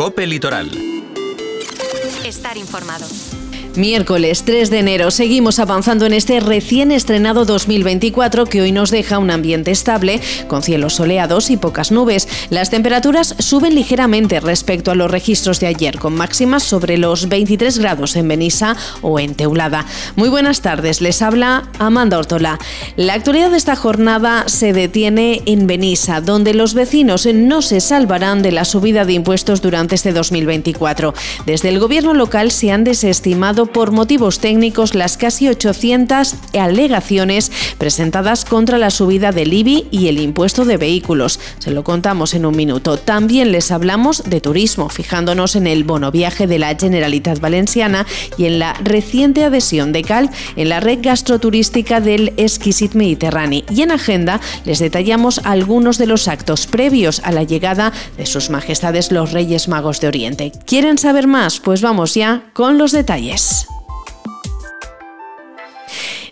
Cope Litoral. Estar informado. Miércoles 3 de enero seguimos avanzando en este recién estrenado 2024 que hoy nos deja un ambiente estable con cielos soleados y pocas nubes. Las temperaturas suben ligeramente respecto a los registros de ayer con máximas sobre los 23 grados en Benissa o en Teulada. Muy buenas tardes, les habla Amanda Ortola. La actualidad de esta jornada se detiene en Benissa, donde los vecinos no se salvarán de la subida de impuestos durante este 2024. Desde el gobierno local se han desestimado por motivos técnicos las casi 800 alegaciones presentadas contra la subida del IBI y el impuesto de vehículos. Se lo contamos en un minuto. También les hablamos de turismo, fijándonos en el bono viaje de la Generalitat Valenciana y en la reciente adhesión de Cal en la red gastroturística del Exquisit Mediterráneo. Y en agenda les detallamos algunos de los actos previos a la llegada de sus majestades los Reyes Magos de Oriente. ¿Quieren saber más? Pues vamos ya con los detalles.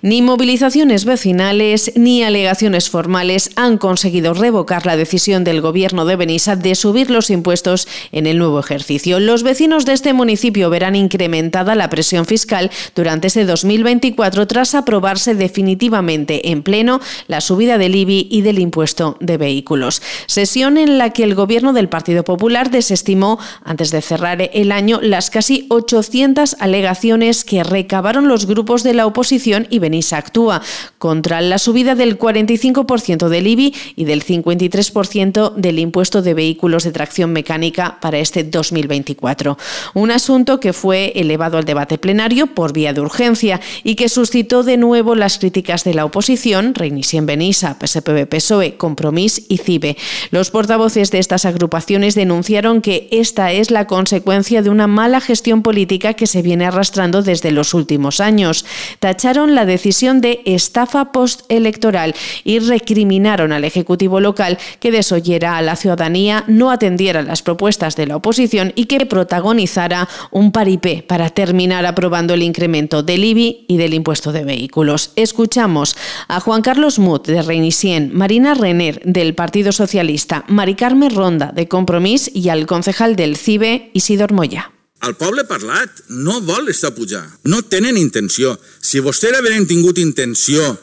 Ni movilizaciones vecinales ni alegaciones formales han conseguido revocar la decisión del gobierno de Benissa de subir los impuestos en el nuevo ejercicio. Los vecinos de este municipio verán incrementada la presión fiscal durante este 2024 tras aprobarse definitivamente en pleno la subida del IBI y del impuesto de vehículos. Sesión en la que el gobierno del Partido Popular desestimó antes de cerrar el año las casi 800 alegaciones que recabaron los grupos de la oposición y Benissa actúa contra la subida del 45% del IBI y del 53% del impuesto de vehículos de tracción mecánica para este 2024. Un asunto que fue elevado al debate plenario por vía de urgencia y que suscitó de nuevo las críticas de la oposición, Reinicien Benissa, PSPB, PSOE, Compromís y CIBE. Los portavoces de estas agrupaciones denunciaron que esta es la consecuencia de una mala gestión política que se viene arrastrando desde los últimos años. Tacharon la decisión de estafa postelectoral y recriminaron al Ejecutivo local que desoyera a la ciudadanía, no atendiera las propuestas de la oposición y que protagonizara un paripé para terminar aprobando el incremento del IBI y del impuesto de vehículos. Escuchamos a Juan Carlos Mut de Reinicien, Marina Renner del Partido Socialista, Mari Carme Ronda de Compromís y al concejal del CIBE, Isidor Moya. El poble parlat no vol estar pujar, no tenen intenció. Si vostès havien tingut intenció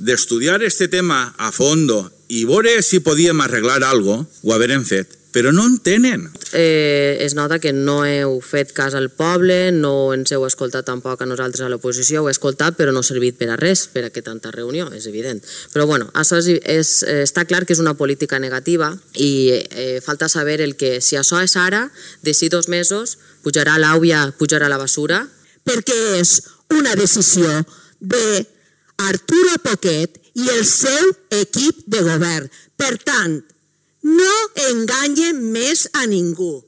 d'estudiar este tema a fondo i veure si podíem arreglar algo, ho haurem fet però no en tenen. Eh, es nota que no heu fet cas al poble, no ens heu escoltat tampoc a nosaltres a l'oposició, ho he escoltat però no ha servit per a res, per a que tanta reunió, és evident. Però bueno, això és, és, està clar que és una política negativa i eh, falta saber el que si això és ara, d'ací dos mesos, pujarà l'àvia, pujarà la basura. Perquè és una decisió de Arturo Poquet i el seu equip de govern. Per tant, no enganye més a ningú.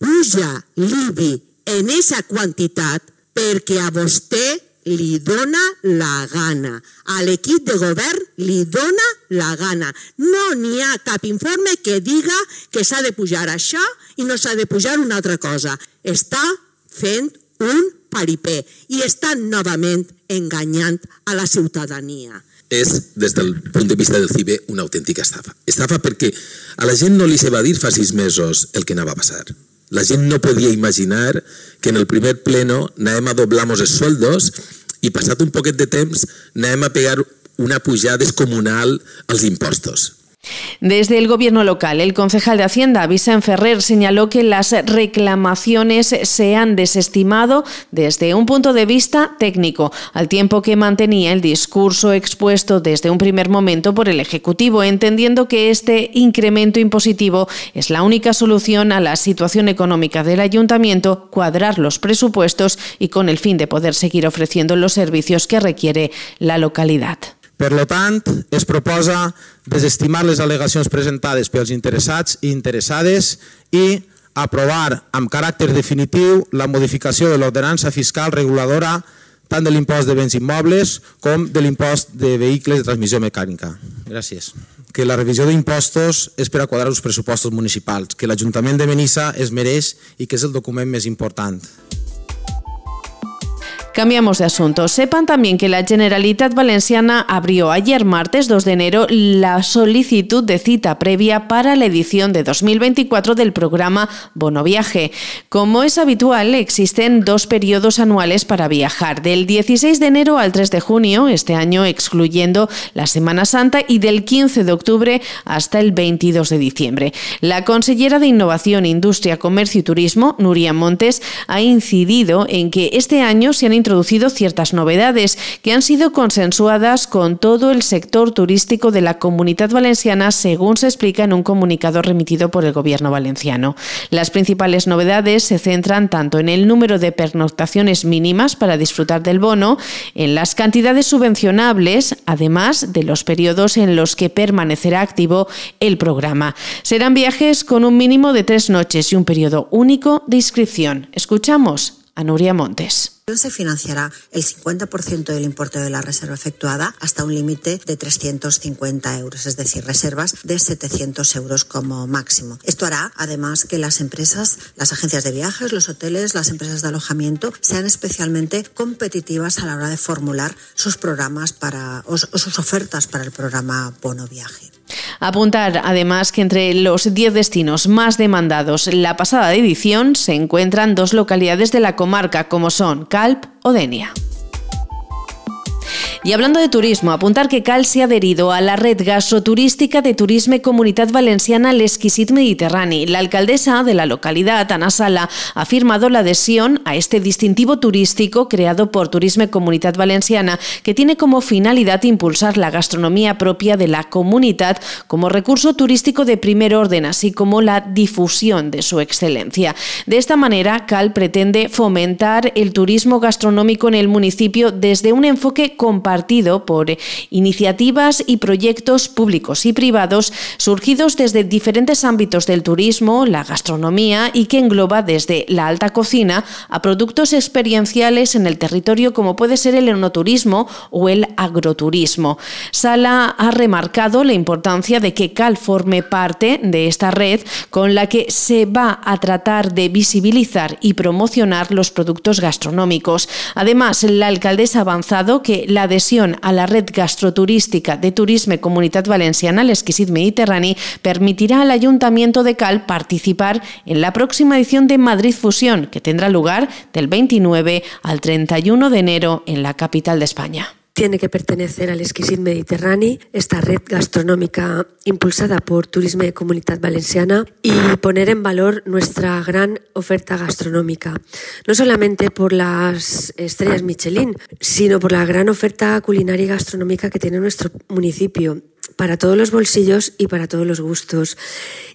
Puja l'IBI en aquesta quantitat perquè a vostè li dona la gana. A l'equip de govern li dona la gana. No n'hi ha cap informe que diga que s'ha de pujar això i no s'ha de pujar una altra cosa. Està fent un paripé i està novament enganyant a la ciutadania és, des del punt de vista del CIBE, una autèntica estafa. Estafa perquè a la gent no li se va dir fa sis mesos el que anava a passar. La gent no podia imaginar que en el primer pleno anàvem a doblar-nos els sueldos i passat un poquet de temps anàvem a pegar una pujada descomunal als impostos. Desde el gobierno local, el concejal de Hacienda, Vicente Ferrer, señaló que las reclamaciones se han desestimado desde un punto de vista técnico, al tiempo que mantenía el discurso expuesto desde un primer momento por el Ejecutivo, entendiendo que este incremento impositivo es la única solución a la situación económica del ayuntamiento, cuadrar los presupuestos y con el fin de poder seguir ofreciendo los servicios que requiere la localidad. Per tant, es proposa desestimar les al·legacions presentades pels interessats i interessades i aprovar amb caràcter definitiu la modificació de l'ordenança fiscal reguladora tant de l'impost de béns immobles com de l'impost de vehicles de transmissió mecànica. Gràcies. Que la revisió d'impostos és per a quadrar els pressupostos municipals, que l'Ajuntament de Benissa es mereix i que és el document més important. Cambiamos de asunto. Sepan también que la Generalitat Valenciana abrió ayer martes 2 de enero la solicitud de cita previa para la edición de 2024 del programa Bono Viaje. Como es habitual, existen dos periodos anuales para viajar, del 16 de enero al 3 de junio, este año excluyendo la Semana Santa, y del 15 de octubre hasta el 22 de diciembre. La consellera de Innovación, Industria, Comercio y Turismo, Nuria Montes, ha incidido en que este año se han introducido ciertas novedades que han sido consensuadas con todo el sector turístico de la comunidad valenciana, según se explica en un comunicado remitido por el Gobierno valenciano. Las principales novedades se centran tanto en el número de pernoctaciones mínimas para disfrutar del bono, en las cantidades subvencionables, además de los periodos en los que permanecerá activo el programa. Serán viajes con un mínimo de tres noches y un periodo único de inscripción. Escuchamos a Nuria Montes. Se financiará el 50% del importe de la reserva efectuada hasta un límite de 350 euros, es decir, reservas de 700 euros como máximo. Esto hará, además, que las empresas, las agencias de viajes, los hoteles, las empresas de alojamiento sean especialmente competitivas a la hora de formular sus programas para, o sus ofertas para el programa Bono Viaje. Apuntar además que entre los 10 destinos más demandados la pasada edición se encuentran dos localidades de la comarca como son Calp o Denia. Y hablando de turismo, apuntar que Cal se ha adherido a la red gastroturística de Turisme Comunitat Valenciana L'Exquisit Mediterrani. La alcaldesa de la localidad, Ana Sala, ha firmado la adhesión a este distintivo turístico creado por Turisme Comunitat Valenciana, que tiene como finalidad impulsar la gastronomía propia de la comunidad como recurso turístico de primer orden, así como la difusión de su excelencia. De esta manera, Cal pretende fomentar el turismo gastronómico en el municipio desde un enfoque compartido partido por iniciativas y proyectos públicos y privados surgidos desde diferentes ámbitos del turismo, la gastronomía y que engloba desde la alta cocina a productos experienciales en el territorio como puede ser el enoturismo o el agroturismo. Sala ha remarcado la importancia de que CAL forme parte de esta red con la que se va a tratar de visibilizar y promocionar los productos gastronómicos. Además, la alcaldesa ha avanzado que la de a la red gastroturística de Turisme Comunitat Valenciana, l'Exquisit Mediterrani, permitirá al Ayuntamiento de Cal participar en la próxima edición de Madrid Fusión, que tendrá lugar del 29 al 31 de enero en la capital de España tiene que pertenecer al Exquisit Mediterrani, esta red gastronómica impulsada por Turismo de Comunidad Valenciana y poner en valor nuestra gran oferta gastronómica, no solamente por las estrellas Michelin, sino por la gran oferta culinaria y gastronómica que tiene nuestro municipio para todos los bolsillos y para todos los gustos.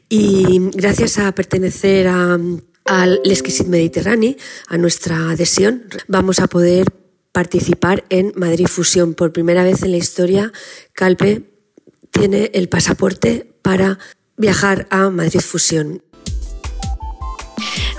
Y gracias a pertenecer al Exquisit Mediterrani, a nuestra adhesión, vamos a poder participar en Madrid Fusión. Por primera vez en la historia, Calpe tiene el pasaporte para viajar a Madrid Fusión.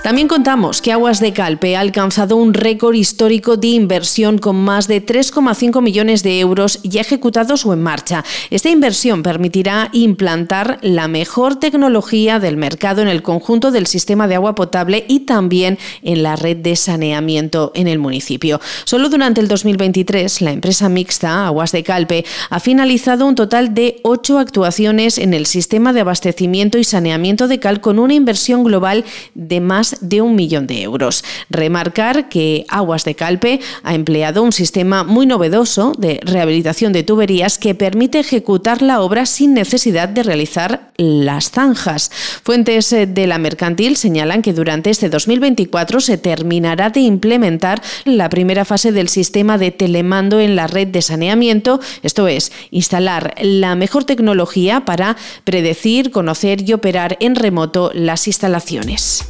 También contamos que Aguas de Calpe ha alcanzado un récord histórico de inversión con más de 3,5 millones de euros ya ejecutados o en marcha. Esta inversión permitirá implantar la mejor tecnología del mercado en el conjunto del sistema de agua potable y también en la red de saneamiento en el municipio. Solo durante el 2023, la empresa mixta Aguas de Calpe ha finalizado un total de ocho actuaciones en el sistema de abastecimiento y saneamiento de Cal con una inversión global de más de un millón de euros. Remarcar que Aguas de Calpe ha empleado un sistema muy novedoso de rehabilitación de tuberías que permite ejecutar la obra sin necesidad de realizar las zanjas. Fuentes eh, de la mercantil señalan que durante este 2024 se terminará de implementar la primera fase del sistema de telemando en la red de saneamiento, esto es, instalar la mejor tecnología para predecir, conocer y operar en remoto las instalaciones.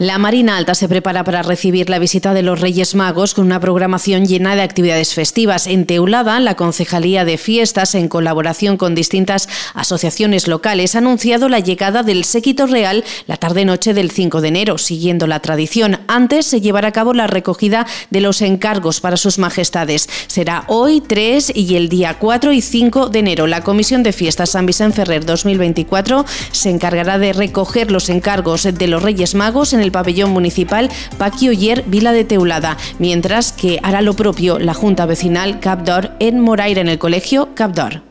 La Marina Alta se prepara para recibir la visita de los Reyes Magos con una programación llena de actividades festivas. En Teulada, la Concejalía de Fiestas, en colaboración con distintas asociaciones locales, ha anunciado la llegada del séquito real la tarde-noche del 5 de enero, siguiendo la tradición. Antes se llevará a cabo la recogida de los encargos para sus majestades. Será hoy 3 y el día 4 y 5 de enero. La Comisión de Fiestas San Vicente Ferrer 2024 se encargará de recoger los encargos de los Reyes Magos en el el pabellón municipal Paqui Oyer Vila de Teulada, mientras que hará lo propio la Junta Vecinal Capdor en Moraire en el colegio Capdor.